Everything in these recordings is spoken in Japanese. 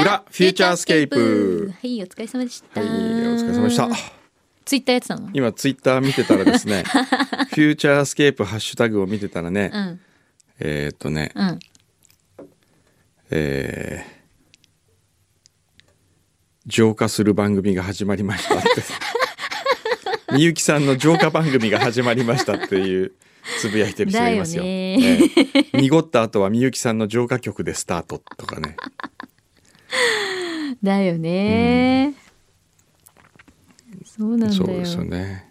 裏フューチャースケープはいお疲れ様でしたはい、お疲れ様でした。ツイッターやってたの？今ツイッター見てたらですね、フューチャースケープハッシュタグを見てたらね、うんえーっとね、うんえー浄化する番組が始まりましたって。みゆきさんの浄化番組が始まりましたっていうつぶやいてる人がいますよ。だよえねえ濁った後はみゆきさんの浄化曲でスタートとかね。だよね、そうなんだよ。そうですよね。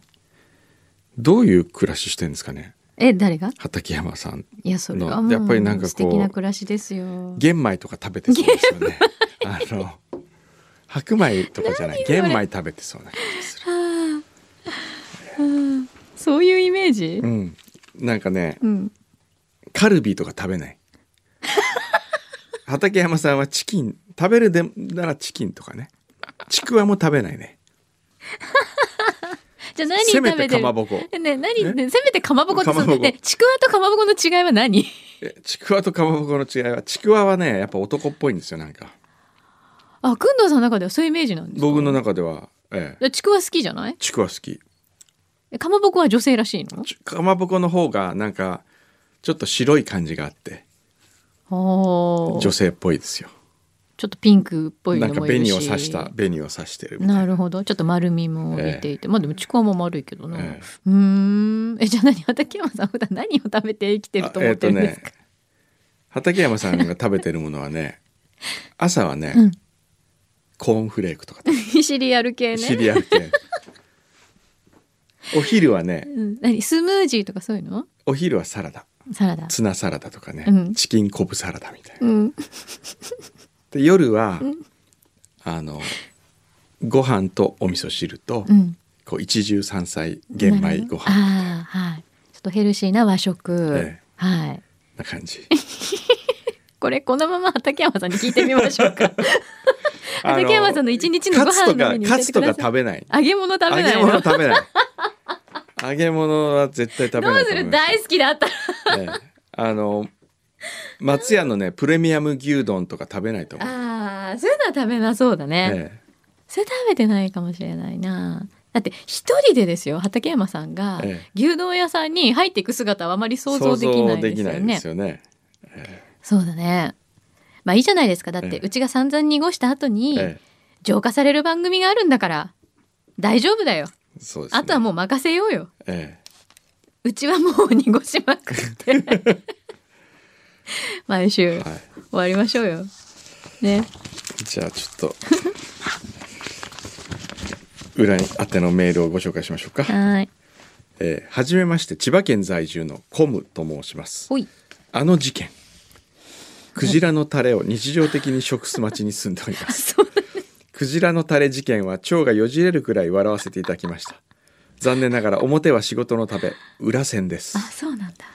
どういう暮らししてんですかね？え誰が？畠山さんいやそれはのもうやっぱりなんかこう素敵な暮らしですよ。玄米とか食べてそうですよね。あの白米とかじゃない。玄米食べてそうな感じする。そういうイメージ？うん。なんかねうん。カルビとか食べない。畠山さんはチキン食べるでならチキンとかね。ちくわも食べないね。じゃあ何食べてる？かまぼこ。えね何ねねせめてかまぼこってねちくわとかまぼこの違いは何？えちくわとかまぼこの違いはちくわはねやっぱ男っぽいんですよなんか。あくんどうさんの中ではそういうイメージなんですか？僕の中では、ええ、でちくわ好きじゃない？ちくわ好き。えかまぼこは女性らしいの？ちかまぼこの方がなんかちょっと白い感じがあって女性っぽいですよ。ちょっとピンクっぽいなんかのもいるし。紅を刺した紅を刺してるな。なるほど。ちょっと丸みも出ていて、まあでもちくわも丸いけどな、ええ。うーん。えじゃあ何？畠山さん普段何を食べて生きてると思ってるんですか、あえっとね畠山さんが食べてるものはね 朝はね、うん。コーンフレークとか シリアル系ね。シリアル系。お昼はねうん、何？スムージーとかそういうの？お昼はサラダ。サラダ。ツナサラダとかね、うん。チキンコブサラダみたいな。うんで夜は、あのご飯とお味噌汁と、うん。こう一汁三菜玄米ご飯。ああはい。ちょっとヘルシーな和食、ええ。はい。な感じ。これこのまま畠山さんに聞いてみましょうか。畠山さんの一日のご飯のメニューカツとか食べない。揚げ物食べ揚げないの？物食べない。揚げ物は絶対食べどうないと思います。する？大好きだったら。ええ。あの 松屋のねプレミアム牛丼とか食べないと思う。ああそういうのは食べなそうだね、えそれ食べてないかもしれないな。だって一人でですよ畠山さんがええ。牛丼屋さんに入っていく姿はあまりえ想像できないですよね。すよね。そうだね。まあいいじゃないですか。だって、ええ。うちが散々濁した後にえ浄化される番組があるんだから大丈夫だよ。ね。あとはもう任せようよ。え。うちはもう 濁しまくって 毎週えはい。終わりましょうよねじゃあちょっと裏に宛てのメールをご紹介しましょうか。はいえーはじめまして千葉県在住のコムと申します。あの事件。クジラのタレを日常的に食す町に住んでおりま す。クジラのタレ事件は腸がよじれるくらい笑わせていただきました。残念ながら表は仕事のため裏線ですあ。そうなんだ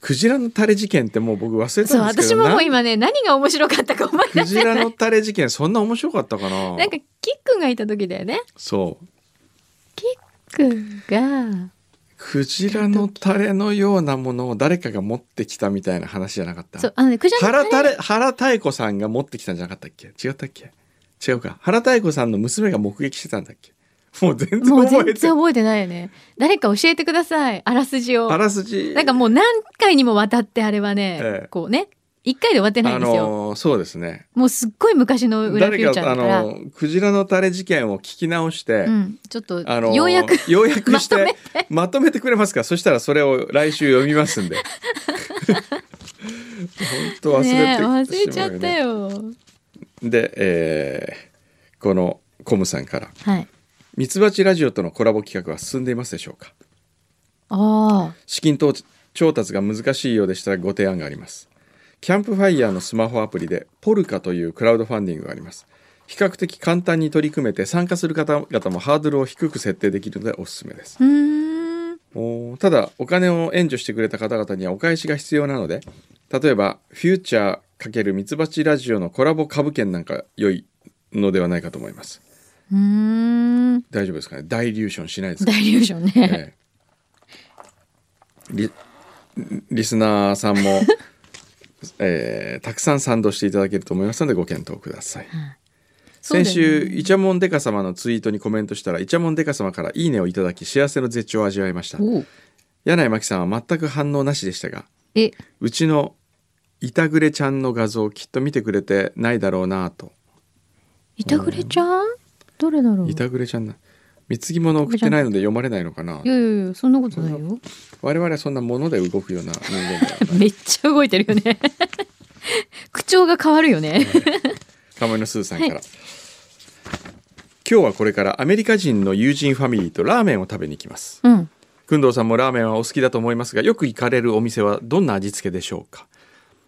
クジラのタレ事件ってもう僕忘れそうたんですけど私ももうな今ね何が面白かったか思いク出せない。ジラのタレ事件そんな面白かったかな。なんかキックンがいた時だよねそう。キックンが。クジラのタレのようなものを誰かが持ってきたみたいな話じゃなかった？そうあのねクジラの原タレ原太子さんが持ってきたんじゃなかったっけ？違ったっけ？違うか。原太子さんの娘が目撃してたんだっけ？もう全然覚えて然覚えてないよね。誰か教えてください。あらすじを。あらすじ。なんかもう何回にもわたってあれはね、ええ。こうね一回で終わってないあんですよ、のーそうですね。もうすっごい昔の裏フューチャー誰かあだから、のークジラのタレ事件を聞き直して、うん、ちょっと、あのーようやくようやくして。まとめてくれますか？そしたらそれを来週読みますんで。本当忘れてね。忘れしちゃったよ。で、えーこのコムさんから。はい「ミツバチラジオとのコラボ企画は進んでいますでしょうか?」あ資金調調達が難しいようでしたらご提案があります。キャンプファイヤーのスマホアプリでポルカというクラウドファンディングがあります。比較的簡単に取り組めて参加する方々もハードルを低く設定できるのでおすすめです。おーただお金を援助してくれた方々にはお返しが必要なので例えばフューチャー×ミツバチラジオのコラボ株券なんか良いのではないかと思いますうーん。大丈夫ですかね？大リューションしないですか、大流暢ね、ええ。リリスナーさんも、えーたくさん賛同していただけると思いますのでご検討ください。そうだ先よね。週イチャモンデカ様のツイートにコメントしたらイチャモンデカ様からいいねをいただき幸せの絶頂を味わいました。柳井真紀さんは全く反応なしでしたがえ。うちのいたぐれちゃんの画像をきっと見てくれてないだろうなと。いたぐれちゃん？どれだろう？いたぐれちゃんな。貢ぎ物を送ってないので読まれないのかな？いやいやいやそんなことないよ。我々はそんなもので動くような人間 めっちゃ動いてるよね。口調が変わるよね。鴨居のスーさんから、今日はこれからアメリカ人の友人ファミリーとラーメンを食べに行きます。うん。工藤さんもラーメンはお好きだと思いますがよく行かれるお店はどんな味付けでしょうか？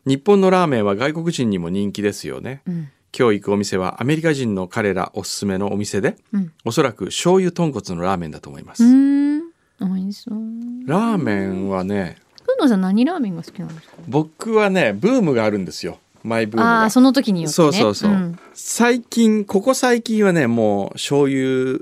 日本のラーメンは外国人にも人気ですよね、うん今日行くお店はアメリカ人の彼らおすすめのお店でうん。おそらく醤油豚骨のラーメンだと思います、うーん。美味しそう。ラーメンはねくんのさん何ラーメンが好きなんですか？僕はねブームがあるんですよ。マイブームが。あその時によってね。そうそうそう、ん。最近ここ最近はねもう醤油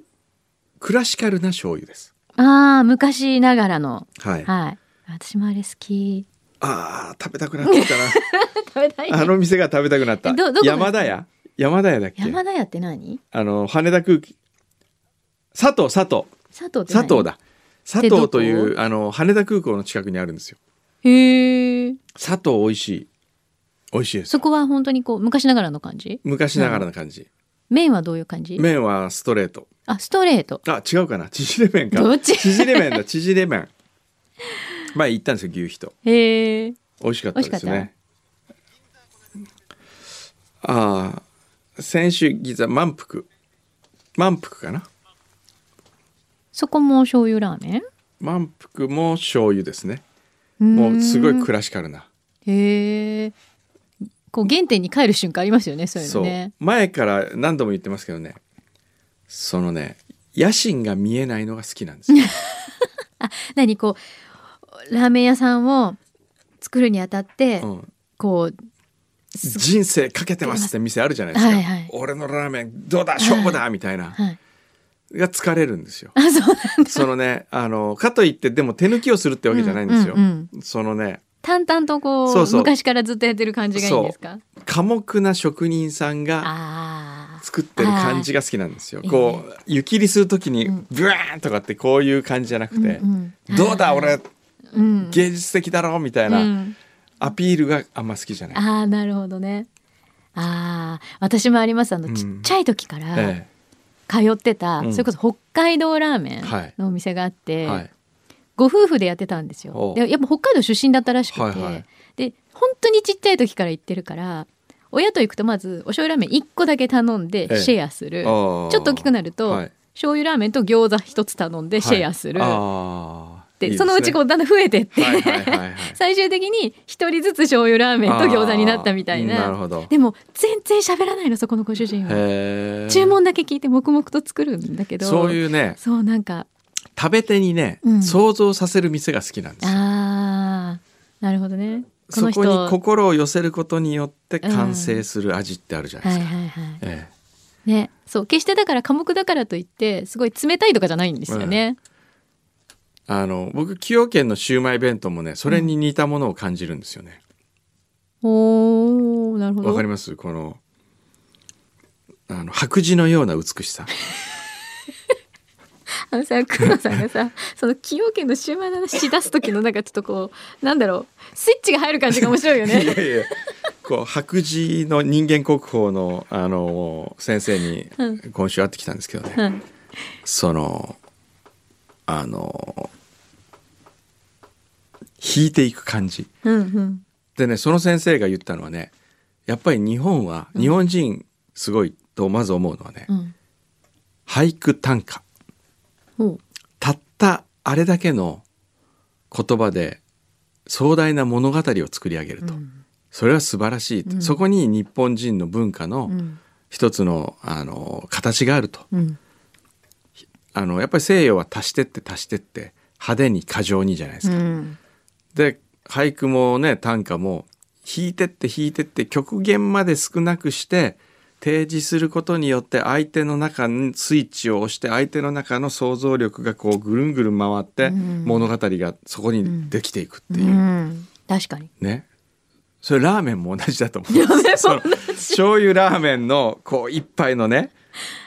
クラシカルな醤油です。ああ昔ながらの。はい、はい。私もあれ好きあー食べたくなってきたな。食べたいね。あの店が食べたくなった。山田屋？山田屋だっけ？山田屋って何？あの羽田空気。佐藤佐藤。佐藤佐藤だ。佐藤というあの羽田空港の近くにあるんですよ。へえ佐藤美味しい。美味しいです。そこは本当にこう昔ながらの感じ？昔ながらの感じ。麺はどういう感じ？麺はストレート。あストレート。あ違うかな。縮れ麺か。どっち？縮れ麺だ縮れ麺前行ったんですよ牛皮と。へえ美味しかったですね。ああ先週ギザ満腹満腹かな？そこも醤油ラーメン？満腹も醤油ですね。もうすごいクラシカルな。へえこう原点に帰る瞬間ありますよねそういうのね。前から何度も言ってますけどね。そのね野心が見えないのが好きなんですよ。何？こうラーメン屋さんを作るにあたって、うん。こうす人生かけてますって店あるじゃないですか、はいはい俺のラーメンどうだ勝負だみたいな、はい。が疲れるんですよ。あそのねあのかといってでも手抜きをするってわけじゃないんですよ、うんうんそのね淡々とこう昔からずっとやってる感じがいいんですか？寡黙な職人さんが作ってる感じが好きなんですよ。こう湯切りする時にうん。ブワーンとかってこういう感じじゃなくて、うんうん。どうだ俺うん芸術的だろみたいな、うん。アピールがあんま好きじゃない。ああなるほどね。ああ私もあります。あの、うん。ちっちゃい時からえ通ってた、うん。それこそ北海道ラーメはい。ンのお店があって、えはい。ご夫婦でやってたんですおよ。う。でやっぱ北海道出身だったらしくて、はいはい。で本当にちっちゃい時から行ってるから親と行くとまずお醤油ラーメン1個だけ頼んでええ。シェアする、ちょちょっと大きくなると、はい。醤油ラーメンと餃子1つ頼んでシェアする、ああ。でいいすね。そのうちこうだんだん増えてって。最終的に1人ずつ醤油ラーメンと餃子になったみたいあーなるなほど。でも全然喋らないのそこのご主人は。注文だけ聞いて黙々と作るんだけど。そういうねそうなんか。食べ手にね、うん。想像させる店が好きなんですよ。あー。なるほどね。こそこに心を寄せることによって完成する味ってあるじゃないですか。はいはいはいえね。そう決してだから寡黙だからといってすごい冷たいとかじゃないんですよね、えあの僕崎陽軒のシウマイ弁当もねそれに似たものを感じるんですよね。おーなるほど。わかります？このあの白磁のような美しさ。あのさ黒さんがさ その崎陽軒のシューマイの話し出す時のなんかちょっとこうなんだろうスイッチが入る感じが面白いよ いやねいやこう白磁の人間国宝のあの先生にうん。今週会ってきたんですけどね、うん。そのあの引いていく感じ。うんうん。でねその先生が言ったのはねやっぱり日本は日本人すごいとまず思うのはね、うん。俳句短歌。ほう。たったあれだけの言葉で壮大な物語を作り上げると、うん。それは素晴らしい、うん。そこに日本人の文化のうん。一つのあの形があると。うん。あのやっぱり西洋は足してって足してって派手に過剰にじゃないですか。うんで俳句もね短歌も弾いてって弾いてって極限まで少なくして提示することによって相手の中にスイッチを押して相手の中の想像力がこうぐるんぐるん回ってうん。物語がそこにできていくっていう、うん。確かに。ね。それラーメンも同じだと思う。んです醤油ラーメンのこう一杯のね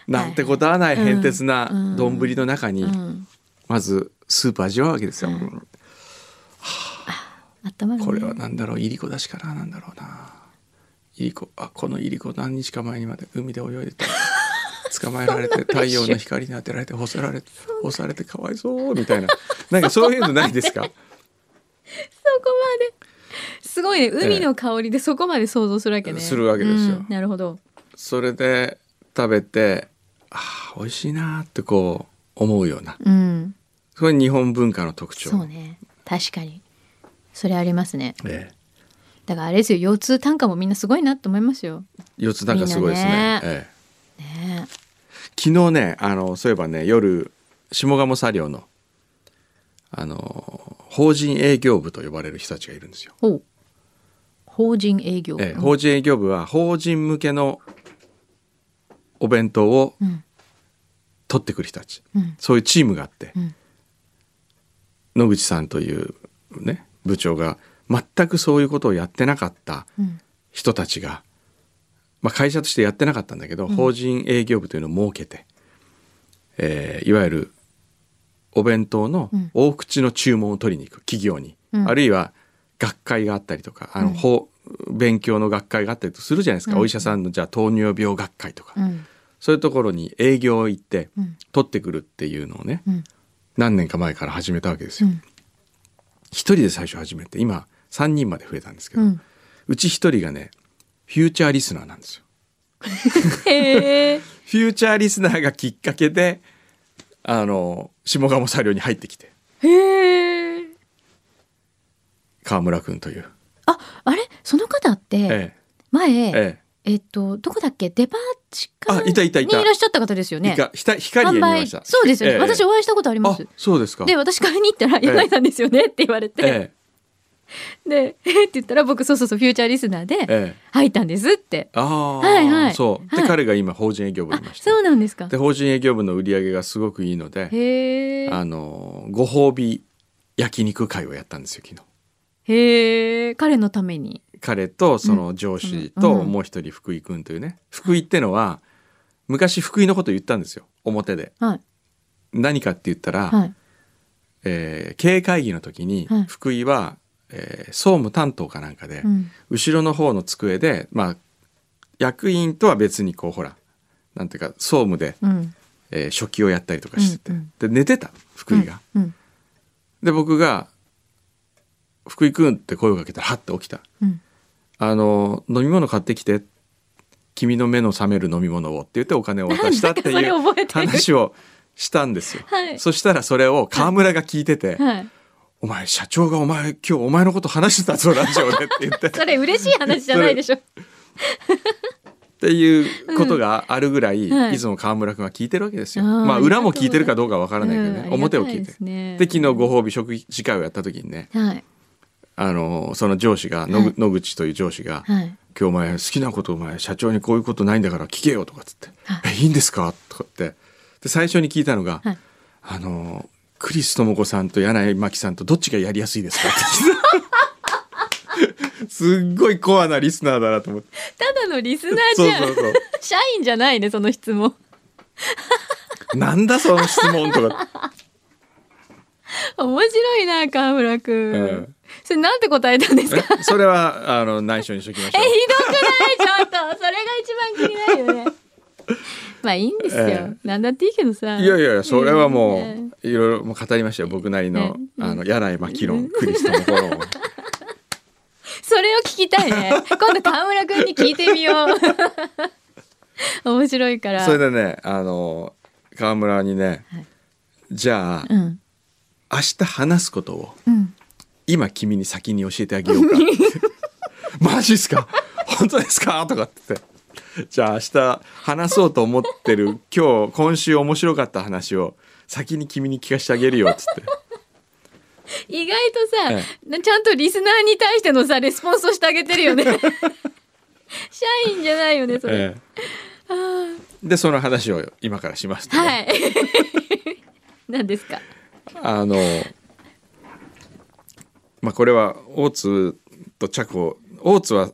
なんてことはない変哲なうん。丼の中にうん。まずスープ味わうわけですよ。あったまるね。これは何だろういりこだしかななんだろうな。いりこあこのいりこ何日か前にまで海で泳いでて 捕まえられて太陽の光に当てられて干されて干されてかわいそうみたいな。なんかそういうのないですか？そこまで。すごいね。海の香りでそこまで想像するわけね、するわけですよ。うん。なるほど。それで食べてあー美味しいなってこう思うような。うん。それ日本文化の特徴。そうね。確かにそれありますね。ええ。だからあれですよ腰痛短歌もみんなすごいなと思いますよ。四つなんかすごいですね。ね。ええ。ね。昨日ねあのそういえばね夜下鴨作業のあの法人営業部と呼ばれる人たちがいるんですよ。法人営業ええ法人営業部は法人向けのお弁当をうん。取ってくる人たち、うん。そういうチームがあって、うん。野口さんというね部長が全くそういうことをやってなかったうん。人たちが、まあ、会社としてやってなかったんだけど、法人営業部というのを設けて、えーいわゆるお弁当のうん。大口の注文を取りに行く企業に、うん。あるいは学会があったりとかあの、うん。法勉強の学会があったりとするじゃないですか、うん。お医者さんのじゃあ糖尿病学会とか、うん。そういうところに営業行ってうん。取ってくるっていうのをね、うん。何年か前から始めたわけですよ。うん一人で最初始めて今3人まで増えたんですけど、ううんち一人がねフューチャーリスナーなんですよ。へえ。フューチャーリスナーがきっかけであの下鴨作業に入ってきて。へえ。川村君という、ああれ？その方ってえ。前えええっとどこだっけ？デパ地下あいたいたいた。にいらっしゃった方ですよえ、ね。いかひた光へ見ました。そうですよね、ええ。私お会いしたことありまあすそうですか。で私買いに行ったら「柳井さんですよね」って言われて、えで「えっ?」って言ったら僕そうそうそうフューチャーリスナーえでええ。入ったんですって、ああ、はいはい。そう。で、はい。彼が今法人営業部にいました。そうなんですか。で法人営業部の売り上げがすごくいいのであのご褒美焼肉会をやったんですよ昨日。へえ彼のために彼とその上司とうん。うんもう一人福井君というね福井ってのは昔福井のこと言ったんですよ表で。はい。何かって言ったら、はい。えー経営会議の時にはい。福井は、えー総務担当かなんかで、うん。後ろの方の机でまあ役員とは別にこうほらなんていうか総務で、うん。えー書記をやったりとかしてて、うんうん。で寝てた福井が。うん。で僕が「福井君」って声をかけたらはって起きた。うん「あの飲み物買ってきて君の目の覚める飲み物を」って言ってお金を渡したっていう話をしたんですよ。はい。そしたらそれを川村が聞いててはい「お前社長がお前今日お前のこと話してたぞラジオで」って言って。っそれ嬉しい話じゃないでしょ。ていうことがあるぐらい、うん。はい。いつも川村君は聞いてるわけですよ。あーまあ裏も聞いてるかどうかわからないけどね、うん表を聞いて。ありがた。ですね。で昨日ご褒美食事会をやった時にねはいあのその上司が野,、はい。野口という上司が、はい今日お前好きなことお前社長にこういうことないんだから聞けよとかっつっては「えいいんですか?」とかってで最初に聞いたのが「はい。あのクリス智子さんと柳井真紀さんとどっちがやりやすいですか?」って。聞いたすっごいコアなリスナーだなと思って。ただのリスナーじゃん。社員じゃないねその質問。なんだその質問とか、面白いな川村くん、うんそれなんて答えたんですか？えそれはあの内緒にしときましょう。えひどくない？ちょっとそれが一番気になるよね。まあいいんですよ、えなんだっていいけどさ。いやいやいやそれはもねういろいろもう語りましたよ僕なりのねあの柳井真紀論クリス智子論を。それを聞きたいね。今度川村くんに聞いてみよう。面白いから。それでねあの川村にね、はい。じゃあ、うん。明日話すことを。うん今君に先に教えてあげようか。マジっすか？本当ですか?」とかって。言って「じゃあ明日話そうと思ってる今日今週面白かった話を先に君に聞かせてあげるよ」っつって。意外とさ、えなちゃんとリスナーに対してのさレスポンスをしてあげてるよね。社員じゃないよねそれ、ええ。でその話を今からしますはい。何ですか？あのまあこれは大津とチャコ大津は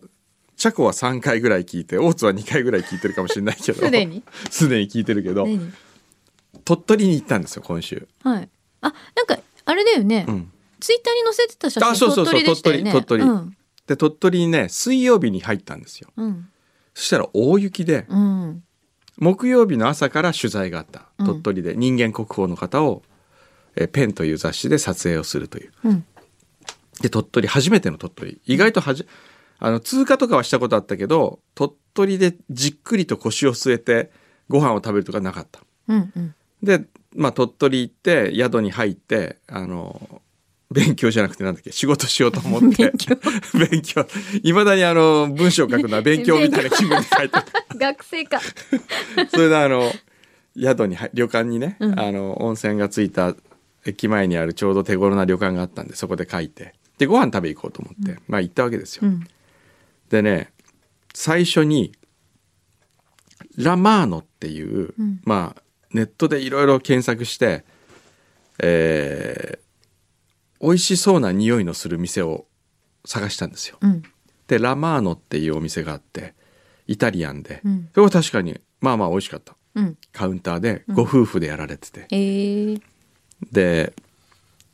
チャコは3回ぐらい聞いて大津は2回ぐらい聞いてるかもしれないけどすでに？すでに聞いてるけど何鳥取に行ったんですよ今週、はい。あなんかあれだよね、うん、ツイッターに載せてた写真あそうそうそう鳥取でしたよね。鳥取うん。で鳥取にね水曜日に入ったんですよ。うん。そしたら大雪でうん。木曜日の朝から取材があったうん。鳥取で。人間国宝の方を、えーペンという雑誌で撮影をするという。うんで鳥取初めての鳥取。意外とはじあの通過とかはしたことあったけど鳥取でじっくりと腰を据えてご飯を食べるとかなかった。うんうん。で、まあ、鳥取行って宿に入ってあの勉強じゃなくてなんだっけ仕事しようと思って。勉強。いまだにあの文章を書くのは勉強みたいな気分で書いて 学生か。それであの宿に入旅館にね、うん。あの温泉がついた駅前にあるちょうど手頃な旅館があったんでそこで書いてでご飯食べ行こうと思って、まあ行ったわけですよ。うん。でね最初にラマーノっていう、うん。まあネットでいろいろ検索して、えー美味しそうな匂いのする店を探したんですよ。うん。でラマーノっていうお店があってイタリアンで、うん。それは確かにまあまあ美味しかった。うん。カウンターでご夫婦でやられてて、えー、で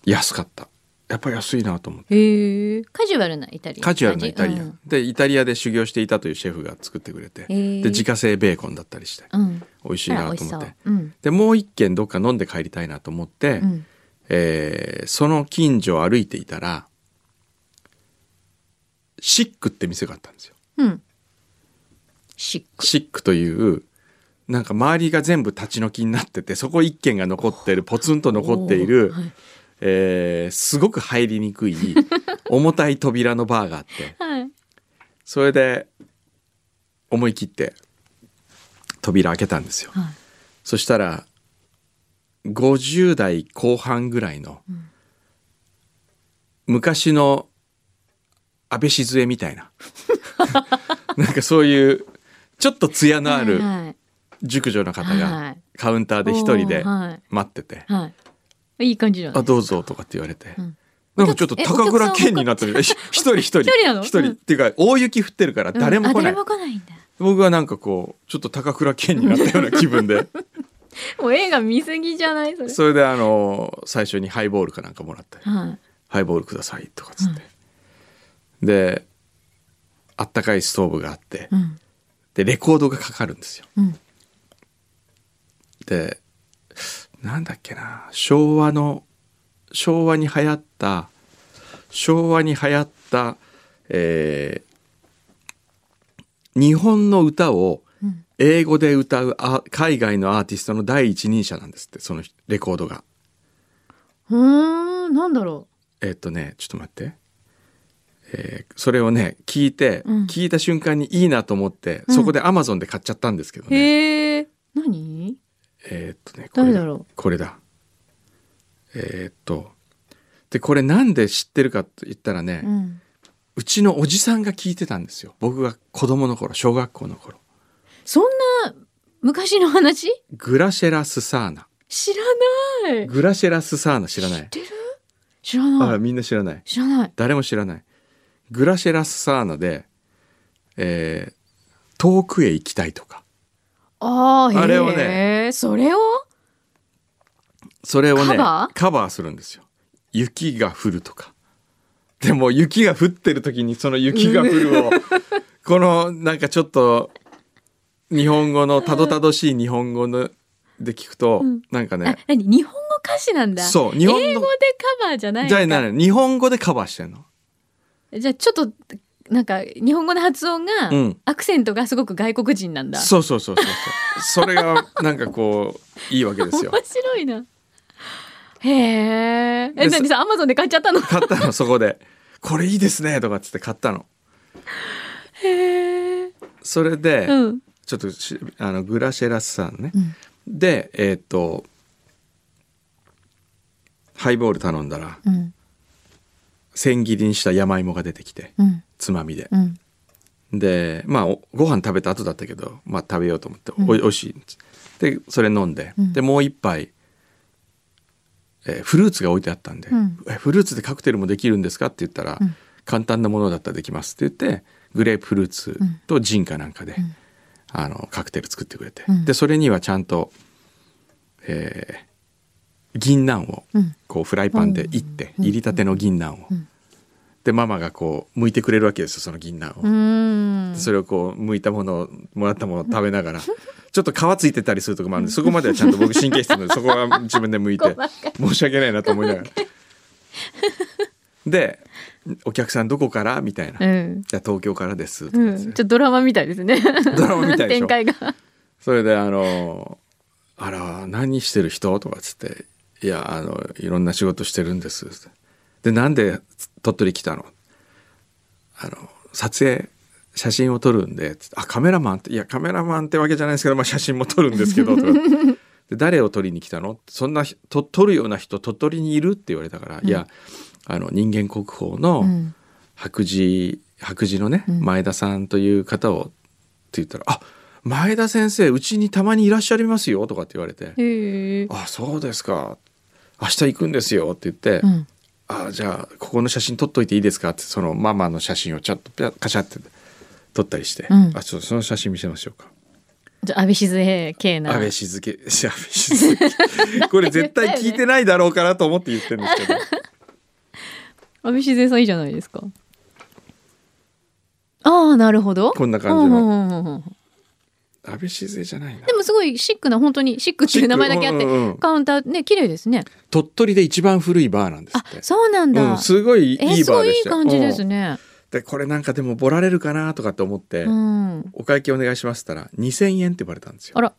安かったやっぱり安いなと思って。カジュアルなイタリアン。カジュアルなイタリアン、うん。でイタリアで修行していたというシェフが作ってくれて、で自家製ベーコンだったりしてうん。美味しいなと思って。う。ん。でもう一軒どっか飲んで帰りたいなと思って、うん。えーその近所を歩いていたらシックって店があったんですよ。うん。シック。シックというなんか周りが全部立ち退きになっててそこ一軒が残ってるポツンと残っている、えーすごく入りにくい 重たい扉のバーがあって。はい。それで思い切って扉開けたんですよ。はい。そしたら50代後半ぐらいの、ん。昔の安倍静江みたいな。なんかそういうちょっと艶のあるはい熟女の方はがい。カウンターで一人で待ってて。はいいい感じじゃ「ない？あどうぞ」とかって言われて、ん。なんかちょっと高倉健になってる。一人一人。一人なの？一人。うん。っていうか大雪降ってるから誰も来ない、うん来ないんだ。僕はなんかこうちょっと高倉健になったような気分で。もう映画見すぎじゃない？それ。それであの最初にハイボールかなんかもらって。はい「ハイボールください」とかっつって、であったかいストーブがあって。うん。でレコードがかかるんですよ。うん。でなんだっけな。昭和の昭和に流行った昭和に流行った、えー日本の歌をうん。英語で歌うあ海外のアーティストの第一人者なんですってそのレコードが。うーんなんだろえーっとねちょっと待って、えーそれをね聞いて、うん。聞いた瞬間にいいなと思って、うん。そこでアマゾンで買っちゃったんですけどうね。何？えーっとねこれ誰だろう？これだ。えーっとでこれなんで知ってるかと言ったらね、うん。うちのおじさんが聞いてたんですよ。僕が子供の頃小学校の頃。そんな昔の話？グラシェラ・スサーナ。知らない。グラシェラ・スサーナ知らない？知ってる？知らあない。みんな知らない。知らない。誰も知らない。グラシェラ・スサーナで、えー遠くへ行きたいとかああれをね。それを？それをねカバー？するんですよ。雪が降るとか。でも雪が降ってる時にその雪が降るを このなんかちょっと日本語のたどたどしい日本語ので聞くと、うん。あなんかね何？日本語歌詞なんだ。そう日本の英語でカバーじゃないんじだゃ日本語でカバーしてんの？じゃあちょっとなんか日本語の発音が、うん。アクセントがすごく外国人なんだ。そうそうそうそうそう。それが なんかこういいわけですよ。面白いな。へええで何さアマゾンで買っちゃったの？買ったのそこで「これいいですね」とかっつって買ったの。へえ。それで、うん。ちょっとしあのグラシェラスさんね、うん。でえっ、とハイボール頼んだらうん。千切りにした山芋が出てきて。うん。つまみで、うん。でまあおご飯食べた後だったけど、まあ、食べようと思って、うん。おいしい。でそれ飲んで、うん。でもう一杯、えーフルーツが置いてあったんで、フルーツでカクテルもできるんですか?」って言ったら、うん。簡単なものだったらできます」って言ってグレープフルーツとジンかなんかで、ん。あのカクテル作ってくれて、うん。でそれにはちゃんと、えー銀杏をうん。こうフライパンでいって、入りたての銀杏を、んでママがこう剥いてくれるわけですよその銀杏を。それをこう剥いたものをもらったものを食べながら ちょっと皮ついてたりするとこもあるんでそこまではちゃんと僕神経質なのでそこは自分で剥いて 申し訳ないなと思いながら。で「お客さんどこから?」みたいな「いうん。や東京からです」とかうん。ですねちょっとドラマみたいですね。ドラマみたいでしょ展開が。それであの「あら何してる人?」とかっつって「いやあのいろんな仕事してるんです」でなんで鳥取来たの？あの撮影写真を撮るんであカメラマンっていやカメラマンってわけじゃないですけど、まあ、写真も撮るんですけど で誰を撮りに来たの？そんなひと撮るような人鳥取にいるって言われたから、いやあの人間国宝のうん。白磁白磁のね、うん。前田さんという方をって言ったら「あ前田先生うちにたまにいらっしゃいますよ」とかって言われて。へえ「。あそうですか。明日行くんですよ」って言って「うん。あじゃあここの写真撮っといていいですか?」ってそのママの写真をちょっとカシャって撮ったりして「うんあちょっとその写真見せましょうか」じゃあ、安倍静江系な。安倍静け安倍静け これ絶対聞いてないだろうかなと思って言ってるんですけど 安倍静江さんいいじゃないですか。ああ、なるほど。こんな感じの安倍静江じゃないなでもすごいシックな本当にシックっていう名前だけあって、うんうんうんカウンターね綺麗ですね。鳥取で一番古いバーなんですあそうなんだ。うん、すごいいいバえーでしたいいい感じですうんね。でこれなんかでもボラれるかなとかって思って、うん。お会計お願いしますったら2,000円って言われたんですよあら。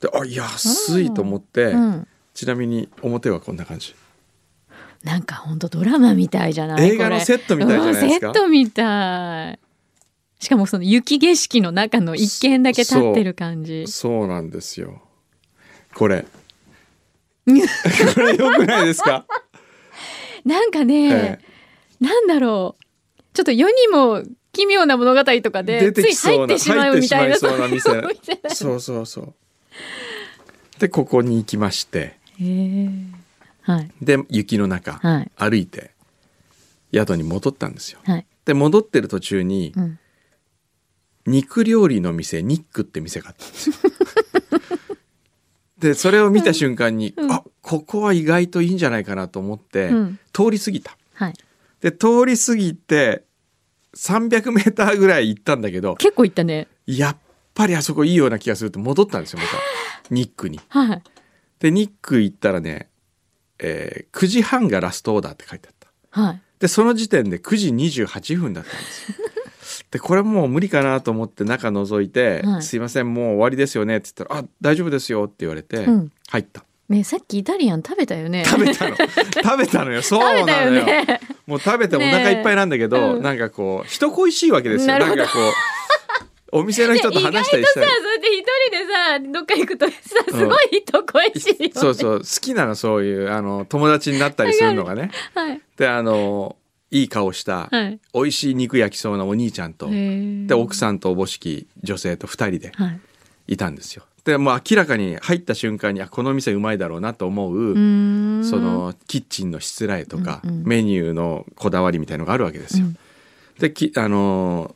であ安いと思って、うん。ちなみに表はこんな感じなんか本当ドラマみたいじゃない？映画のセットみたいじゃないですか？うんセットみたい。しかもその雪景色の中の一軒だけ立ってる感じ。そうなんですよ。これ。これ良くないですか、なんかね、えなんだろう。ちょっと世にも奇妙な物語とかでつい入ってしまうみたいなそうな店そう。そうそうそう。でここに行きまして。はい。で雪の中、はい。歩いて宿に戻ったんですよ。はい。で戻ってる途中に、うん。肉料理の店ニックって店があったんですよ。でそれを見た瞬間に、うんあここは意外といいんじゃないかなと思って、うん通り過ぎた。はい。で通り過ぎて300メーターぐらい行ったんだけど結構行ったね。やっぱりあそこいいような気がするって戻ったんですよまた ニックに。はい。でニック行ったらね、えー9時半がラストオーダーって書いてあった。はい。でその時点で9時28分だったんですよ。でこれもう無理かなと思って中覗いて「はい。すいませんもう終わりですよね」って言ったら「あ大丈夫ですよ」って言われて、うん。入った。ねさっきイタリアン食べたよね。食べたの。食べたのよ。そう食べたよなのよね。もう食べてお腹いっぱいなんだけど、ねえ。うんなんかこう人恋しいわけですよ。なるほど。んかこうお店の人と話したりしたさ、りそうやって一人でさ、どっか行くとさ、うん。すごい人恋しいよ、ね。そうそう。好きなのそういうあの友達になったりするのがね。はい。であのいい顔した、はい。美味しい肉焼きそうなお兄ちゃんと、でで奥さんとおぼしき女性と2人ではい。いたんですよ。でもう明らかに入った瞬間にあこの店うまいだろうなと思う、そ、のキッチンのしつらえとか、うんうんメニューのこだわりみたいのがあるわけですよ。うんできあのー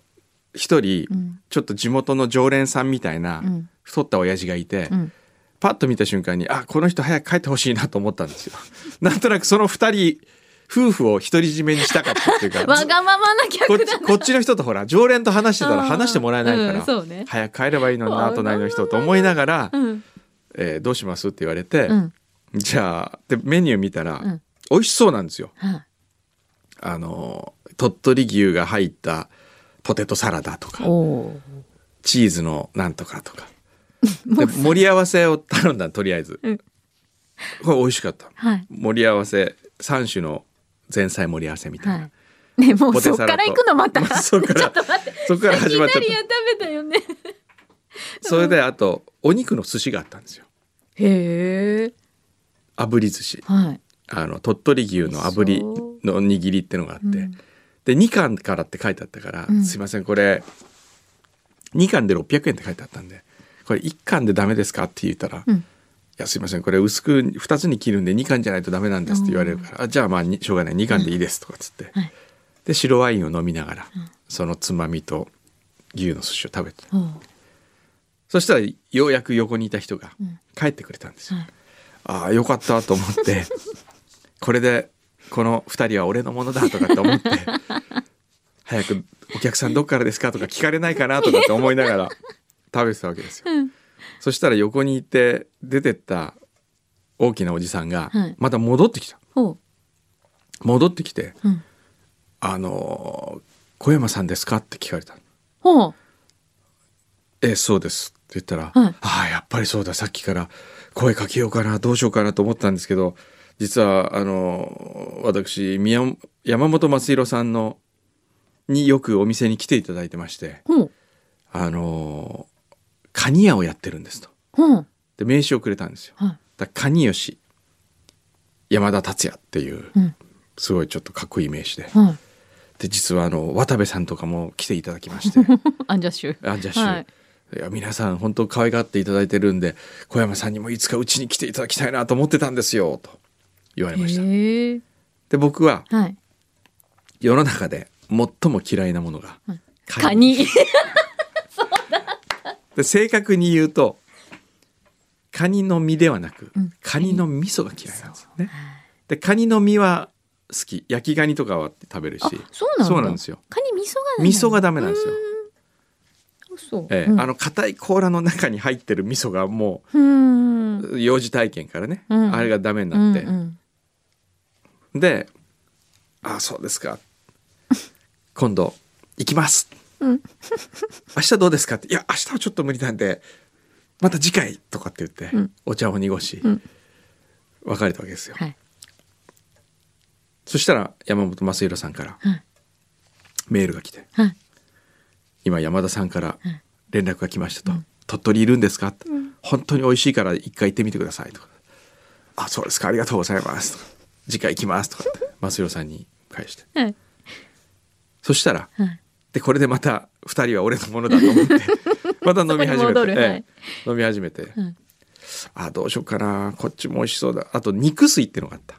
一人、うんちょっと地元の常連さんみたいな、うん太った親父がいて、うん。パッと見た瞬間にあこの人早く帰ってほしいなと思ったんですよ。なんとなくその二人夫婦を独り占めにしたかったっていうか わがままな客だちこっちの人とほら常連と話してたら話してもらえないから、うんね。早く帰ればいいのにな隣の人と思いながら、うん。えーどうします?」って言われて、うん。じゃあでメニュー見たら、うん美味しそうなんですよ。はい。あの鳥取牛が入ったポテトサラダとか。チーズのなんとかとか で盛り合わせを頼んだのとりあえず、うんこれ美味しかったはい。盛り合わせ3種の前菜盛り合わせみたいな、はい。ねもうそっから行くのまた。ま あそっから ちょっと待って。そこから始まっちゃっイタリアン食べたよね。た それであとお肉の寿司があったんですよへえ。炙り寿司はい。あの鳥取牛の炙りの握りってのがあって、うんで2貫からって書いてあったから、うんすいませんこれ2貫で600円って書いてあったんでこれ1貫でダメですかって言ったら、うんいやすいません。これ薄く2つに切るんで2貫じゃないとダメなんですって言われるから、あじゃあまあにしょうがない。2貫でいいですとかっつって、はい。で白ワインを飲みながら、そのつまみと牛の寿司を食べて。そしたらようやく横にいた人がん。帰ってくれたんですよ。はい。ああよかったと思って これでこの2人は俺のものだとかって思って早く「お客さんどっからですか?」とか聞かれないかなとかって思いながら食べてたわけですよ。うん そしたら横にいて出てった大きなおじさんがはいまた戻ってきた。ほう。戻ってきてうん。「あのー小山さんですか?」って聞かれた。ほう。ええそうですって言ったら、はいああやっぱりそうださっきから声かけようかなどうしようかなと思ったんですけど実はあの私宮山本松弘さんのによくお店に来ていただいてまして。あのカニ屋をやってるんですとほう。で名刺をくれたんですよ。はい。だカニ吉山田達也っていううん。すごいちょっとかっこいい名刺ではい。で実はあの渡部さんとかも来ていただきまして アンジャッシュ。アンジャッシュ、はいい、や皆さん本当可愛がっていただいてるんで小山さんにもいつかうちに来ていただきたいなと思ってたんですよと言われました。で僕ははい。世の中で最も嫌いなものがはいカカニ。で正確に言うとカニの身ではなく、うん。カニの味噌が嫌いなんですよね。でカニの身は好き。焼きガニとかは食べるし。あ、そうなんですよ。カニ味噌が。味噌がダメなんですよ、そう。ええうんあの硬い甲羅の中に入ってる味噌がもう幼児体験からね、うん。あれがダメになって、うんうん。で「あそうですか。今度行きます」うん明日どうですか?」って「いや明日はちょっと無理なんでまた次回」とかって言って、うんお茶を濁し、うん別れたわけですよ。はい。そしたら山本正弘さんからはい。メールが来てはい。「今山田さんからはい連絡が来ましたと」鳥取いるんですか?」ってうん本当に美味しいから一回行ってみてください」とか「あそうですかありがとうございます」とか「次回行きます」とかって 正弘さんに返してはい。そしたらはい。でこれでまた2人は俺のものだと思って また飲み始めて、ええ。飲み始めて、はい。あどうしようかな。こっちも美味しそうだ。あと肉水ってのがあった。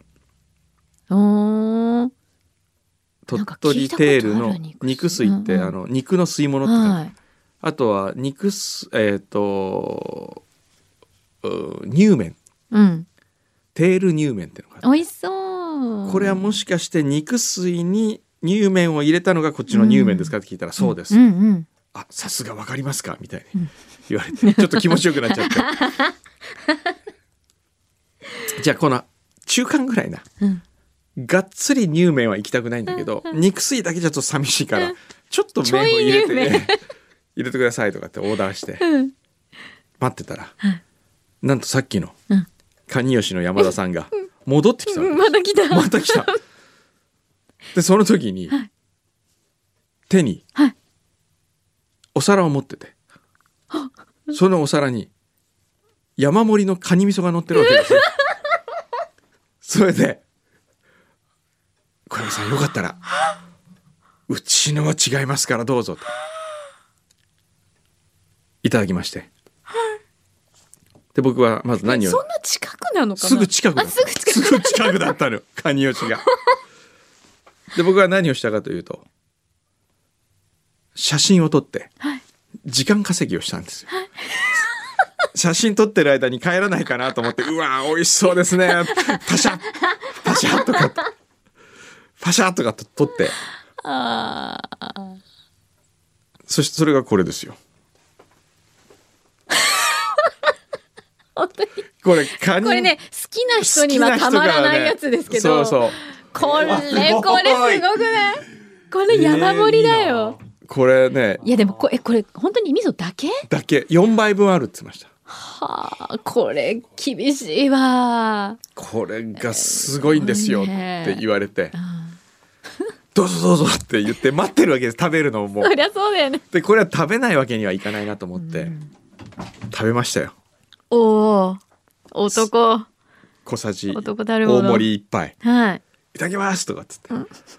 鳥取テールの肉肉水水って、うんうん。あの肉の吸い物って書いてあるはい。あとは肉すえっ、とう乳麺。うん。テール乳麺ってのがある美味しそう。これはもしかして肉水に乳麺を入れたのがこっちの乳麺ですか？って聞いたら、そうです、うんうん。あさすがわかりますか？みたいに言われてちょっと気持ちよくなっちゃって。じゃあこの中間ぐらいな。うん。がっつり乳麺は行きたくないんだけど肉水だけじゃちょっと寂しいからちょっと麺を入れてちょい乳麺 入れてくださいとかってオーダーしてうん。待ってたらはい。なんとさっきのうん。カニ吉の山田さんが戻ってきたのまた来た。また来た でその時にはい。手にはい。お皿を持ってて。そのお皿に山盛りのカニ味噌が乗ってるわけですよ。それで「小山さんよかったらうちのは違いますからどうぞ」と。いただきまして。で僕はまず何をそんな近くなのかな？すぐ近くだあ、すぐ近く。すぐ近くだったの。カニ吉が。で僕は何をしたかというと写真を撮ってはい。時間稼ぎをしたんですよ。写真撮ってる間に帰らないかなと思ってうわー美味しそうですねパシャッパシャッとかパシャッとかと撮ってああ。そしてそれがこれですよ。本当に。これカニこれね、好きな人にはたまらないやつですけど。そうそうこれ、これすごくない？これ山盛りだよ。これね。いやでもこれ、これ本当に味噌だけ？だけ。4杯分あるって言ってました。はあ、これ厳しいわ。これがすごいんですよって言われて。あ どうぞどうぞって言って待ってるわけです。食べるのをもう。そりゃそうだよね。でこれは食べないわけにはいかないなと思って、うん食べましたよ。おお男。小さじ大盛り一杯。はいいただきますとかっつって、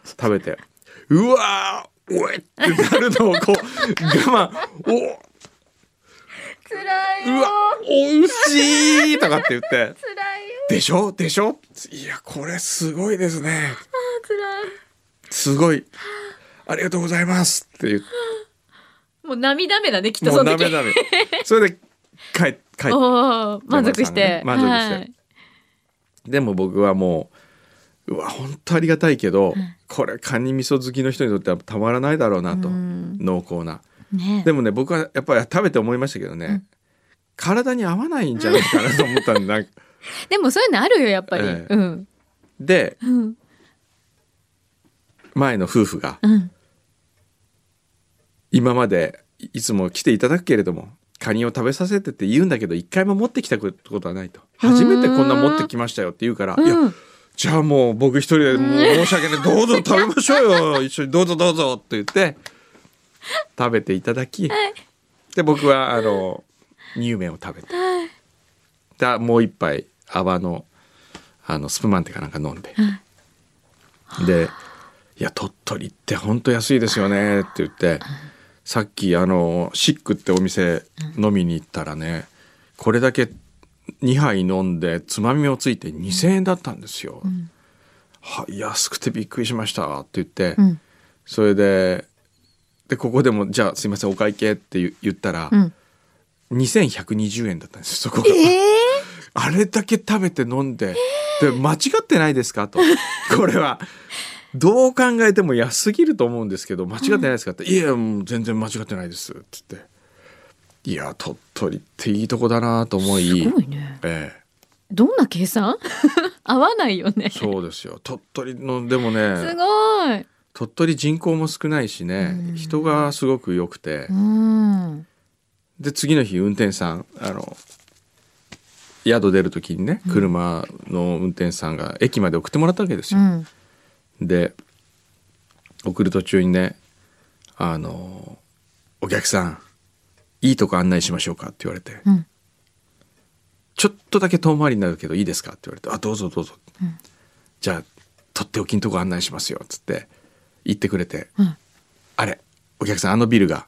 食べてうわーおい！ってなるのをこう 我慢お辛いうわおいしい！とかって言って辛いよでしょでしょいやこれすごいですね辛すごい。ありがとうございますって言って。いもう涙目だねきっともそうの時。ダメダメそれで帰帰っておお満足して、満足して。はい。でも僕はもううわ本当ありがたいけど、ん。これカニ味噌好きの人にとってはたまらないだろうなと、うん。濃厚な。ね。でもね僕はやっぱり食べて思いましたけどね、体に合わないんじゃないかなと思ったんだなんか。でもそういうのあるよやっぱり、ええ。うん。でうん。前の夫婦がうん。今までいつも来ていただくけれどもカニを食べさせてって言うんだけど一回も持ってきたことはないと。初めてこんな持ってきましたよって言うから、いやうんじゃあもう僕一人でもう申し訳ない。どうぞ食べましょうよ。一緒にどうぞどうぞって言って食べていただき、で僕はあの乳麺を食べて。でもう一杯泡のあのスプマンテかなんか飲んで、で「いや鳥取って本当安いですよね」って言って。さっきあのシックってお店飲みに行ったらねこれだけ2杯飲んでつまみもついて2,000円だったんですよ。は安くてびっくりしましたって言って、うん。それででここでも「じゃあすいませんお会計」って言言ったら、うん。2120円だったんですよそこが。ええ あれだけ食べて飲んで、で間違ってないですかと。これは。どう考えても安すぎると思うんですけど間違ってないですかって「いやもう全然間違ってないです」って言って「いや鳥取っていいとこだな」と思いすごいね。えどんな計算？合わないよね。え、そうですよ。鳥取のでもすねごい。鳥取人口も少ないしねうん。人がすごく良くて。うん。で次の日運転手さんあの宿出る時にね車の運転手さんが駅まで送ってもらったわけですよ。うん。で送る途中にね「あのお客さんいいとこ案内しましょうか」って言われて。うん「ちょっとだけ遠回りになるけどいいですか?」って言われて「あどうぞどうぞ」うん。じゃあとっておきのとこ案内しますよ」っつって言ってくれて。うん「あれお客さんあのビルが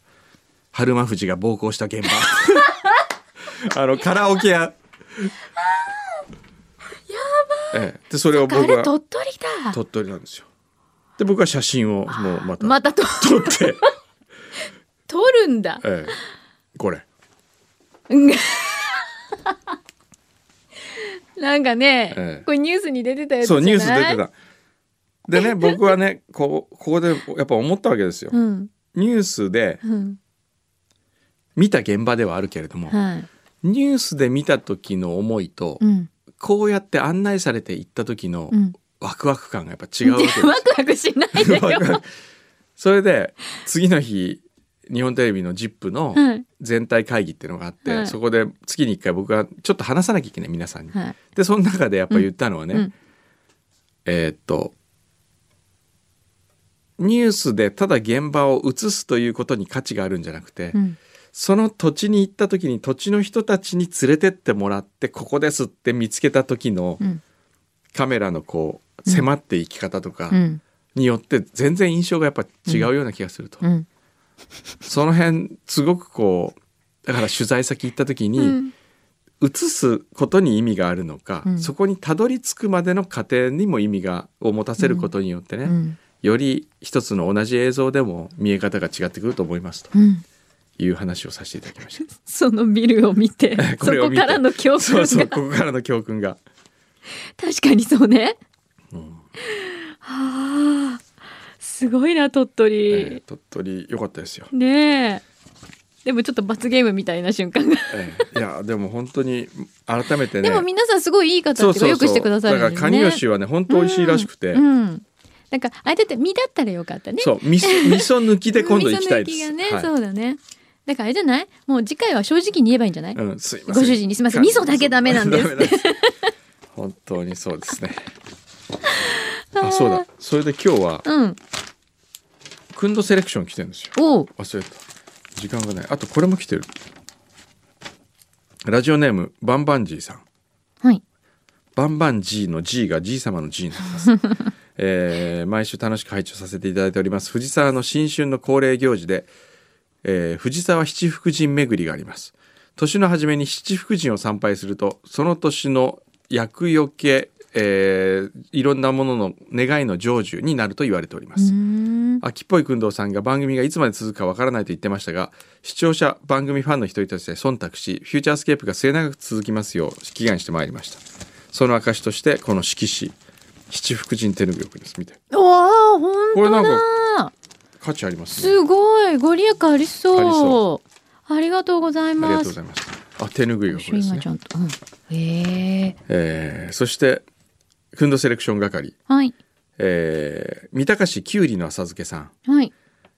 春馬富士が暴行した現場」あのカラオケ屋。ええ、でそれをあ僕はれ鳥取だ。鳥取なんですよ。で僕は写真をもうまたまたと撮って、取るんだ。ええ、これ。う んなんかね、ええ。これニュースに出てたやつじゃない？そうニュース出てた。でね 僕はねこうここでやっぱ思ったわけですよ、うん。ニュースでうん。見た現場ではあるけれども、はい。ニュースで見た時の思いと、うん。こうやって案内されて行った時のうん。ワクワク感がやっぱ違うわけですよ。ワクワクしないでよ。それで次の日日本テレビの ZIP のはい。全体会議っていうのがあって、はい。そこで月に1回僕がちょっと話さなきゃいけない皆さんに。はい。でその中でやっぱ言ったのはね、うん。えーっとニュースでただ現場を映すということに価値があるんじゃなくて、うん。その土地に行った時に土地の人たちに連れてってもらってここですって見つけた時のうん。カメラのこう迫っていき方とかうん。によって全然印象がやっぱ違うような気がすると、うんその辺すごくこうだから取材先行った時に、うん。映すことに意味があるのか、うん。そこにたどり着くまでの過程にも意味がを持たせることによってね、うん。より一つの同じ映像でも見え方が違ってくると思いますとうん。いう話をさせていただきまし そのビルを見て こ見て。そこからの教た。そうそう訓がここからの教訓が、確かにそうね。うん。はあすごいな鳥取、えー鳥取良かったですよ、ねえ。でもちょっと罰ゲームみたいな瞬間が、えーいやでも本当に改めてね。でも皆さんすごいいい方っていうかよくしてくださるんですね。だからカニ吉はね本当美味しいらしくて、うん、うん。なんかあれだって身だったらよかったね。そう味噌味噌抜きで今度行きたいです。味噌抜きがね、はい。そうだね。だからあれじゃない？もう次回は正直に言えばいいんじゃない、うん、すいません。ご主人にすいません。味噌だけダメなんです。本当にそうですね。あそうだ。それで今日はうんクンドセレクション来てるんですよ。おう。忘れた。時間がない。あとこれも来てる。ラジオネームバンバンジーさん。はい。バンバン G の G が G 様の G になります、えー毎週楽しく拝聴させていただいております。藤沢の新春の恒例行事で、えー藤沢七福神巡りがあります。年の初めに七福神を参拝するとその年の厄除け、えーいろんなものの願いの成就になると言われております。ん。秋っぽい工藤さんが番組がいつまで続くかわからないと言ってましたが視聴者番組ファンの一人として忖度しフューチャースケープが末永く続きますよう祈願してまいりました。その証としてこの色紙七福神手ぬぐいです。見て。うわあ本当これなんだ価値ありますね。すごい。ご利益ありそう。ありがとうございありがますとうございます。あ手ぬぐいがこれですね。うん、へええーそしてくんどセレクション係、はいえー三鷹市きゅうりの浅漬けさんはい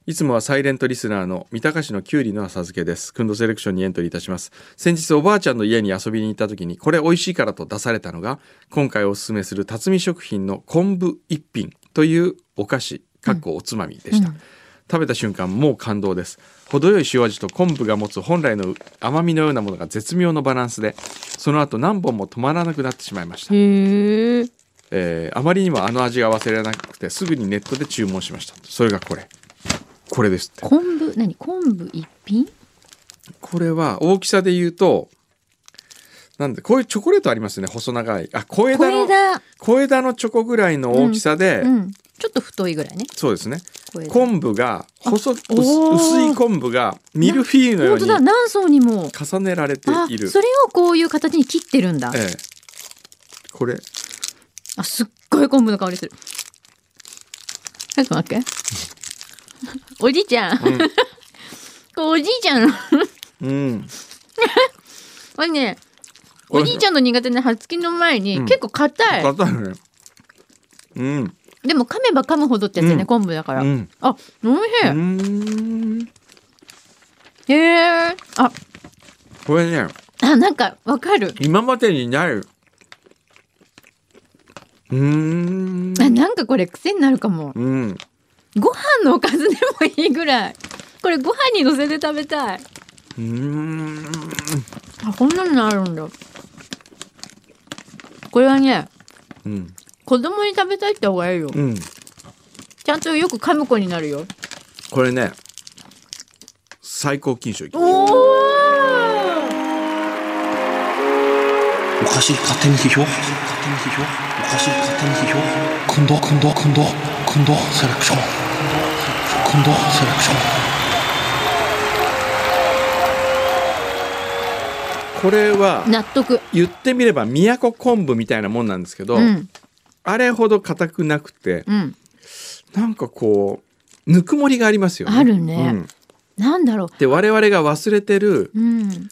いつもはサイレントリスナーの三鷹市のキュウリの浅漬けです。くんどセレクションにエントリーいたします。先日おばあちゃんの家に遊びに行った時にこれ美味しいからと出されたのが今回おすすめする辰巳食品の昆布一品というお菓子、かっこおつまみでした。うん食べた瞬間もう感動です。程よい塩味と昆布が持つ本来の甘みのようなものが絶妙のバランスで、その後何本も止まらなくなってしまいました。へええーあまりにもあの味が忘れられなくてすぐにネットで注文しました。それがこれ。これですって。昆布？何？昆布一品？これは大きさで言うとなんでこういうチョコレートありますね。細長い。あ小枝小の枝。小枝のチョコぐらいの大きさで、うんちょっと太いぐらいね。そうですね。昆布が細薄い昆布がミルフィーユのよう本に何層にも。重ねられてあいる。それをこういう形に切ってるんだ。ええ。これあすっごい昆布の香りする。ちょっと待って。おじいちゃん、うん。おじいちゃんの。うん。これねおじいちゃんの苦手な葉付きの前に、うん。結構硬い。硬いね。うん。でも噛めば噛むほどってやつよね、うん。昆布だから、うん。あおいしい、うん。へえあ。これね。あなんかわかる。今までにないうーん。あなんかこれ癖になるかも。うん。ご飯のおかずでもいいぐらい。これご飯に乗せて食べたい。うーん。あこんなのあるんだ。これはねうん。子供に食べたいって方がいいよ。うん。ちゃんとよく噛む子になるよ。これね最高金賞おおかしい。勝手に批評？勝手に批評？おかしい勝手に批評くんどくんどくんどくんどセレクション。くんどセレクション。これは納得。言ってみれば宮古昆布みたいなもんなんですけど、うん。あれほど硬くなくてうん。なんかこうぬくもりがありますよね。あるね。うん。なんだろで我々が忘れてるううん。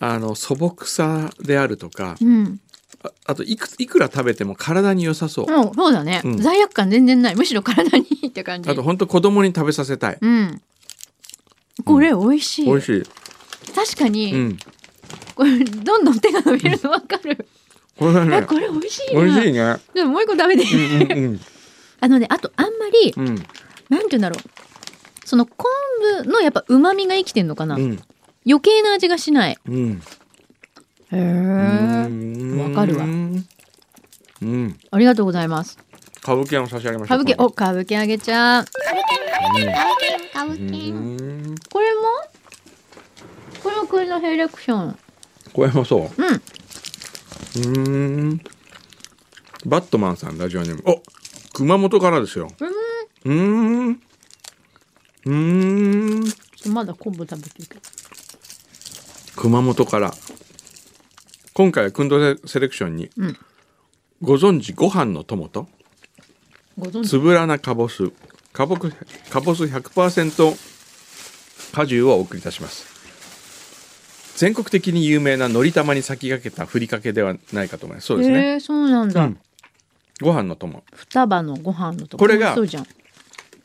あの素朴さであるとかうんああといくいくら食べても体に良さそう。もうそうだね、うん。罪悪感全然ない。むしろ体にいいって感じ。あと本当子供に食べさせたい。うん。これ美味しい、美味しい。確かに、うん。これどんどん手が伸びるのわかる、これはねあこれ美味しいな。美味しいね。でももう一個食べていい、うんうん あのねあとあんまりうん。うんなんて言うんだろう。その昆布のやっぱ旨味が生きてんのかな、うん。余計な味がしない。うん。へえわかるわうん。ありがとうございます歌舞伎を差し上げましょう。歌舞伎お歌舞伎あげちゃううん。これも？これもクイズセレクションこれもそう？うんうーん。バットマンさんラジオネーム。お、熊本からですよ。うーん。うーん。まだ昆布食べてるけど熊本から。今回はクンドセレクションに、うん。ご存知ご飯の友とつぶらなかぼすかぼくかぼす100%果汁をお送りいたします。全国的に有名なのり玉に先駆けたふりかけではないかと思います。そうですね、へえそうなんだ、うん。ご飯の友。双葉のご飯のとこれが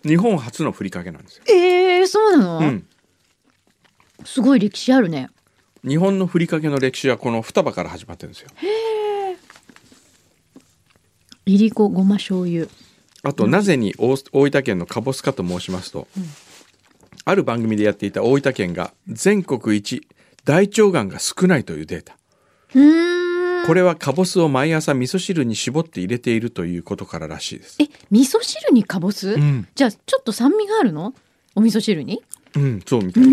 日本初のふりかけなんですよ、えー、そうなの、うん、すごい歴史あるね日本のふりかけの歴史はこの双葉から始まってるんですよ。いりこごま醤油。あと、なぜに大大分県のカボスかと申しますと、ある番組でやっていた大分県が全国一大腸がんが少ないというデータ。うーん。これはカボスを毎朝味噌汁に絞って入れているということかららしいです。え味噌汁にかぼす、うん。じゃあちょっと酸味があるの？お味噌汁に？うんそうみたい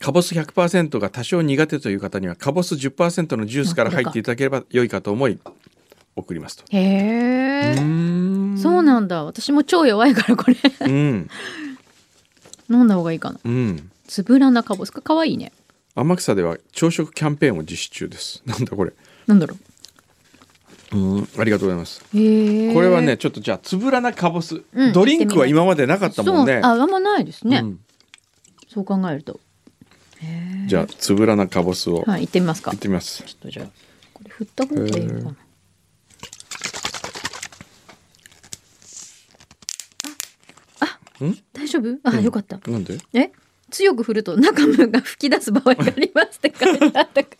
カボス100%が多少苦手という方にはカボス10%のジュースから入っていただければ良いかと思い送りますと。へえうん。そうなんだ。私も超弱いからこれ。うん。飲んだ方がいいかな。うん。つぶらなかぼすかかわいいね。天草では朝食キャンペーンを実施中です。なんだこれ。なんだろう。ん。ありがとうございます。これはねちょっとじゃあつぶらなかぼす、うんドリンクは今までなかったもんね。ああんまないですね、うん。そう考えるとじゃあつぶらなかぼすを。はい行ってみますか。いってみます、ちょっとじゃあこれ振った方がいいのか。なああん？大丈夫？あ、よかった。なんで？え？強く振ると中身が吹き出す場合がありますって書いてあったか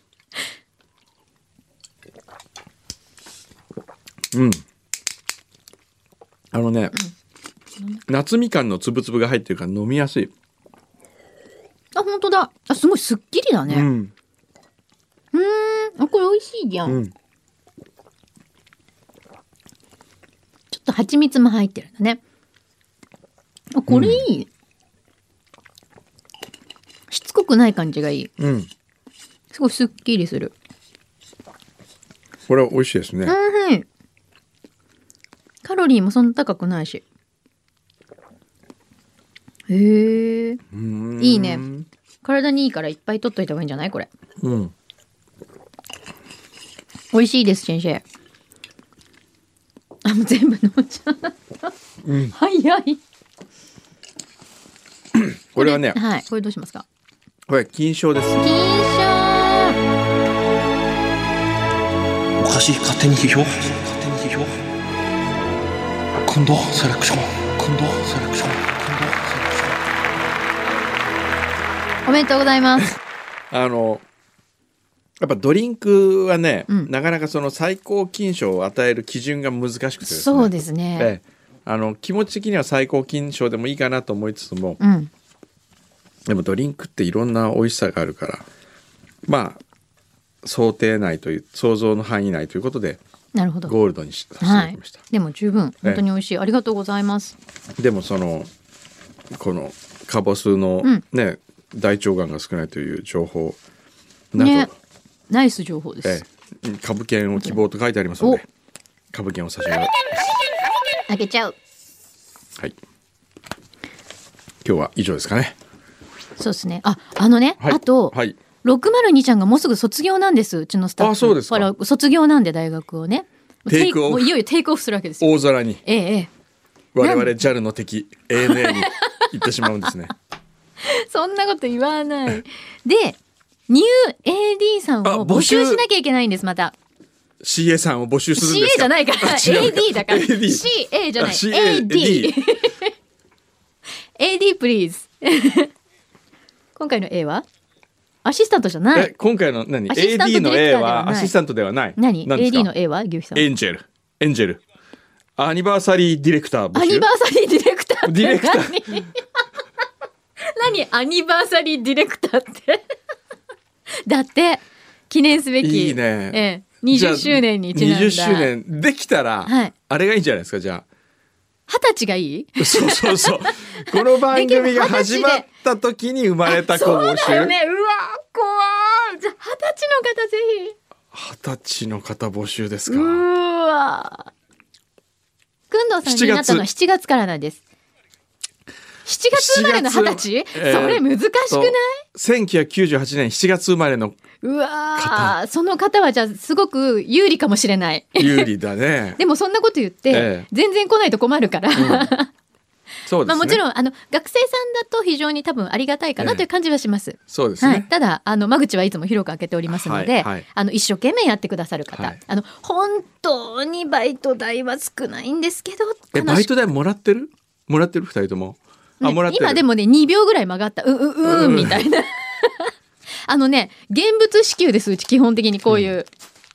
うん。あのね、夏みかんのつぶつぶが入ってるから飲みやすい、あ本当だ。あすごいすっきりだね。ううん。んあこれ美味しいじゃん、うん。ちょっと蜂蜜も入ってるんだね。あこれいい、しつこくない感じがいい。うん。すごいすっきりする。これは美味しいですね、うんカロリーもそんな高くないしへえうん。いいね。体にいいからいっぱい取っといた方がいいんじゃない？これ。うん。美味しいです先生。あもう全部飲んじゃった、うん。早い。これはね。はい。これどうしますか？これ金賞です。金賞。おかしい勝手に批評？勝手に批評？今度セレクション。今度セレクションおめでとうございます。あのやっぱドリンクはね、うん。なかなかその最高金賞を与える基準が難しくてですね。そうですね、ええ。あの気持ち的には最高金賞でもいいかなと思いつつもうん。でもドリンクっていろんな美味しさがあるからまあ想定内という想像の範囲内ということでなるほど。ゴールドにしさせていた。はい。だきました、でも十分本当に美味しい、ありがとうございます。でもそのこのカボスのうん。ね、大腸がんが少ないという情報。など、ねナイス情報です、ええ。株券を希望と書いてありますので株券を差し上げます。あげちゃう。はい。今日は以上ですかね。そうですね。ああのね、はい。あと、はい。602ちゃんがもうすぐ卒業なんですうちのスタッフ。あそうですか。卒業なんで大学をね。テイクオフ。いよいよテイクオフするわけですよ。大空に。ええええ。我々 JAL の敵 ANA に行ってしまうんですね そんなこと言わない。でニュー AD さんあを募集しなきゃいけないんですまた。CA さんを募集するんです CA かじゃないから。AD だから。AD CA じゃない。AD AD please 今回の A は？アシスタントじゃない。え今回の何？AD の A はアシスタントではない。何？何 AD の A は？牛さん。エンジェル。エンジェル。アニバーサリーディレクター募集。アニバーサリーディレクターディレクター何何アニバーサリーディレクターって。だって記念すべき。いいね。ええ、20周年にちなんだ。20周年できたら、はい。あれがいいんじゃないですか？じゃ二十歳がいい？あそうそうそう。この番組が始まった時に生まれた子募集。そうだよね。うわ怖い。じゃあ二十歳の方ぜ二十歳の方募集ですひ。かうわくんどうさんになったのは7月からなんです7月生まれの二十歳、7月えーそれ難しくない？1998年7月生まれのうわー。その方はじゃあすごく有利かもしれない。有利だね。でもそんなこと言って、ええ。全然来ないと困るから、そうですね。まあもちろんあの学生さんだと非常に多分ありがたいかなという感じはします。そうですはい、ね、ただあの間口はいつも広く開けておりますので、はいはい。あの一生懸命やってくださる方、はい。あの本当にバイト代は少ないんですけどえバイト代もらってる？もらってる？二人とも。あ今でもね2秒ぐらい曲がった。うううーんみたいな。あのね現物支給ですうち基本的にこういう、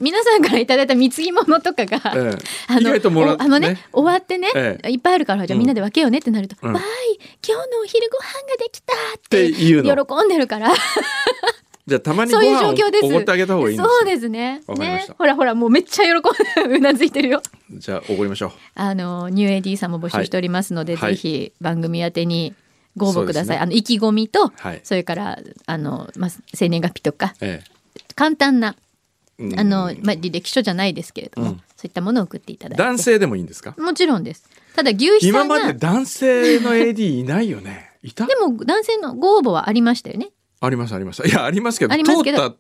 皆さんからいただいた貢ぎ物とかが、ええ。あの意外ともらっおあのねね。終わってね、えいっぱいあるからじゃあうん。みんなで分けようねってなると「うん。わーい今日のお昼ご飯ができた!」っって喜んでるからじゃあたまにごそういう飯を状況です。おごってあげた方がいいんですよ。そうですね。ね。ほらほらもうめっちゃ喜んで うなずいてるよ。じゃあおごりましょう。あのニュー AD さんも募集しておりますので、はい。ぜひ番組宛てにご応募ください、ね。あの意気込みと、はい。それからあの、まあ、生年月日とかえ簡単なあの、まあ、履歴書じゃないですけれども、うん。そういったものを送っていただいて。男性でもいいんですか？もちろんです。ただ牛皮さ今んが。まで男性の AD いないよね。いた？でも男性のご応募はありましたよねありますあります。いやありますけどありますけど通通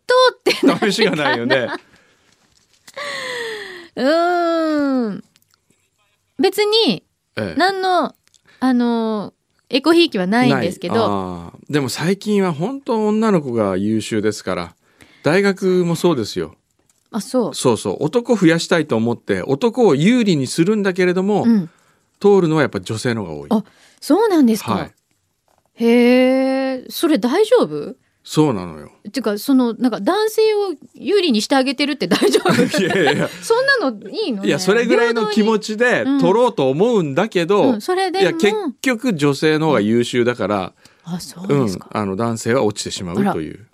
って試しがないよね。うーん。別にええ。何のあのエコひいきはないんですけど。でも最近は本当女の子が優秀ですから大学もそうですよ。あそう。そうそう。男増やしたいと思って男を有利にするんだけれども、うん。通るのはやっぱ女性の方が多い。あそうなんですか、はいへえそれ大丈夫？そうなのよ。っていうかそのなんか男性を有利にしてあげてるって大丈夫？いやいや そんなのいいの、ね、いやそれぐらいの気持ちでうん。取ろうと思うんだけど、うん、それでも。いや結局女性の方が優秀だから、あそううんですか、あの男性は落ちてしまうという。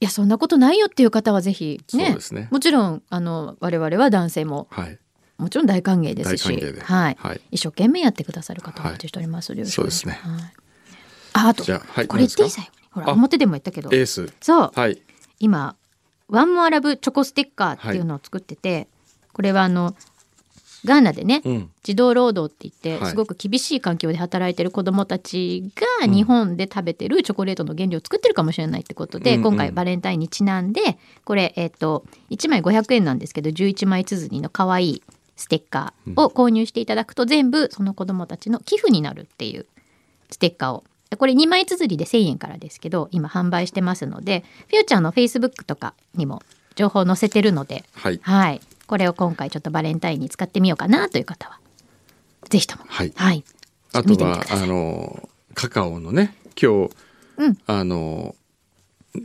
いやそんなことないよっていう方はぜひね。そうですね。もちろんあの我々は男性もはい。もちろん大歓迎ですし。はい、はい。一生懸命やってくださる方をお待ちしております、よろしくお願いしますそうはい、ああとじゃあはいこれ言っていい何です最後にほらあ表でも言ったけど。エース。そう。はい。今ワンモアラブチョコステッカーっていうのを作ってて、これはあのガーナでね、うん。児童労働って言ってはい。すごく厳しい環境で働いてる子どもたちが日本で食べてるチョコレートの原料を作ってるかもしれないってことで、うんうん。今回バレンタインにちなんでこれ、えっと1枚500円なんですけど11枚綴りの可愛いステッカーを購入していただくと全部その子どもたちの寄付になるっていうステッカーをこれ2枚綴りで1,000円からですけど今販売してますのでフューチャーのフェイスブックとかにも情報載せてるのではいはい。これを今回ちょっとバレンタインに使ってみようかなという方は、ぜひとも。はいはい。あとはあのカカオのね今日、うんあの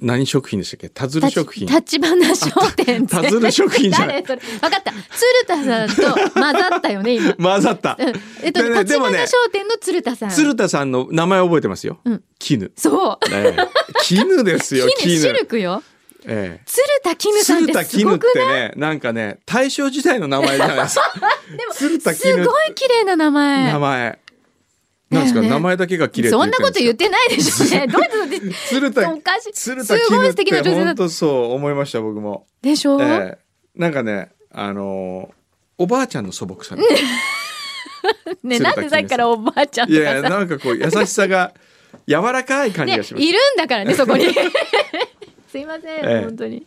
何食品でしたっけ？田鶴食品。立花商店田鶴食品じゃない。誰それ？分かった。鶴田さんと混ざったよね今。混ざった、うん。えっと、でねで立もね花商店の鶴田さん。鶴田さんの名前覚えてますよ、うん。絹。そう。ええ。絹ですよ絹シルクよ。ええ。鶴田絹さんってすご絹ってくないねなんかね大正時代の名前じゃないですか。鶴田す絹ごい綺麗な名前。名前なんですか、ね。えねえ名前だけが綺麗そんなこと言ってないでしょうね。どうぞ鶴田おかしい鶴田すごい素敵なて女性だった。本当そう思いました僕も、でしょ、ええ。なんかねあのーおばあちゃんの素朴さ ねなんでさっきからおばあちゃんといやなんかこう優しさが 柔らかい感じねがします、いるんだからねそこに。すいません、ええ。本当に。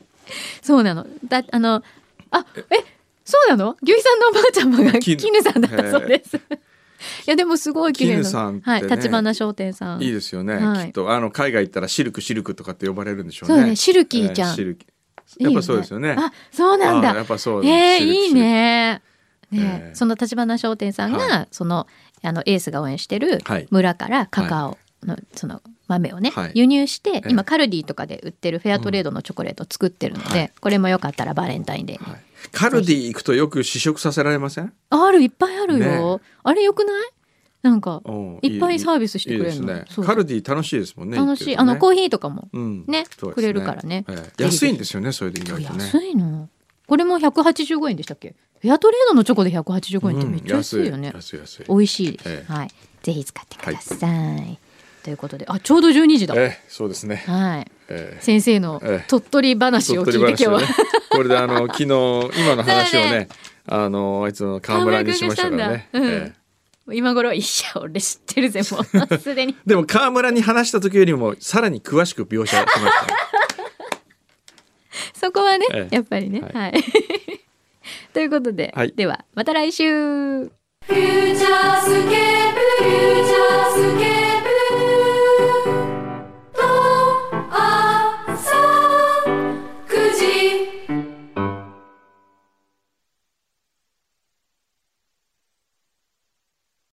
そうなの。だあのあえそうなの？牛肥さんのおばあちゃまが絹。絹さんだったそうです、いやでもすごい綺麗なねはい立花商店さん。いいですよね、はい。きっと。あの海外行ったらシルクシルクとかって呼ばれるんでしょうね。そうねシルキーちゃん。ええシルキやっぱそうですよね。あそうなんだ。あやっぱそうえー、いいね。ね、ええその立花商店さんが、はそのあのエースが応援してるはい。村からカカオの、その豆をね、はい。輸入して、え今カルディとかで売ってるフェアトレードのチョコレートを作ってるので、はい。これもよかったらバレンタインデーに、はいカルディ行くとよく試食させられません？あるいっぱいあるよ、ね。あれよくない？なんかうんいっぱいサービスしてくれるの。いいね。カルディ楽しいですもんね楽しい、ね。あのコーヒーとかもうんね。くれるからね。ええ。安いんですよねそれで意外とね。安いの。これも185円でしたっけ？フェアトレードのチョコで185円ってめっちゃ安いよね、うん安い安い。美味しいええ。はい。ぜひ使ってください、ということで。あちょうど12時だ、ええそうですね。はい。ええ先生のええ。鳥取話を聞いて今日は、ね これであの昨日今の話をねあのあいつの河村にしましたからね、今頃いや俺知ってるぜもう。すでにでも河村に話した時よりもさらに詳しく描写しました。そこはね、ええ。やっぱりね。ははい、ということで、はい。ではまた来週。フューチャースケープフュー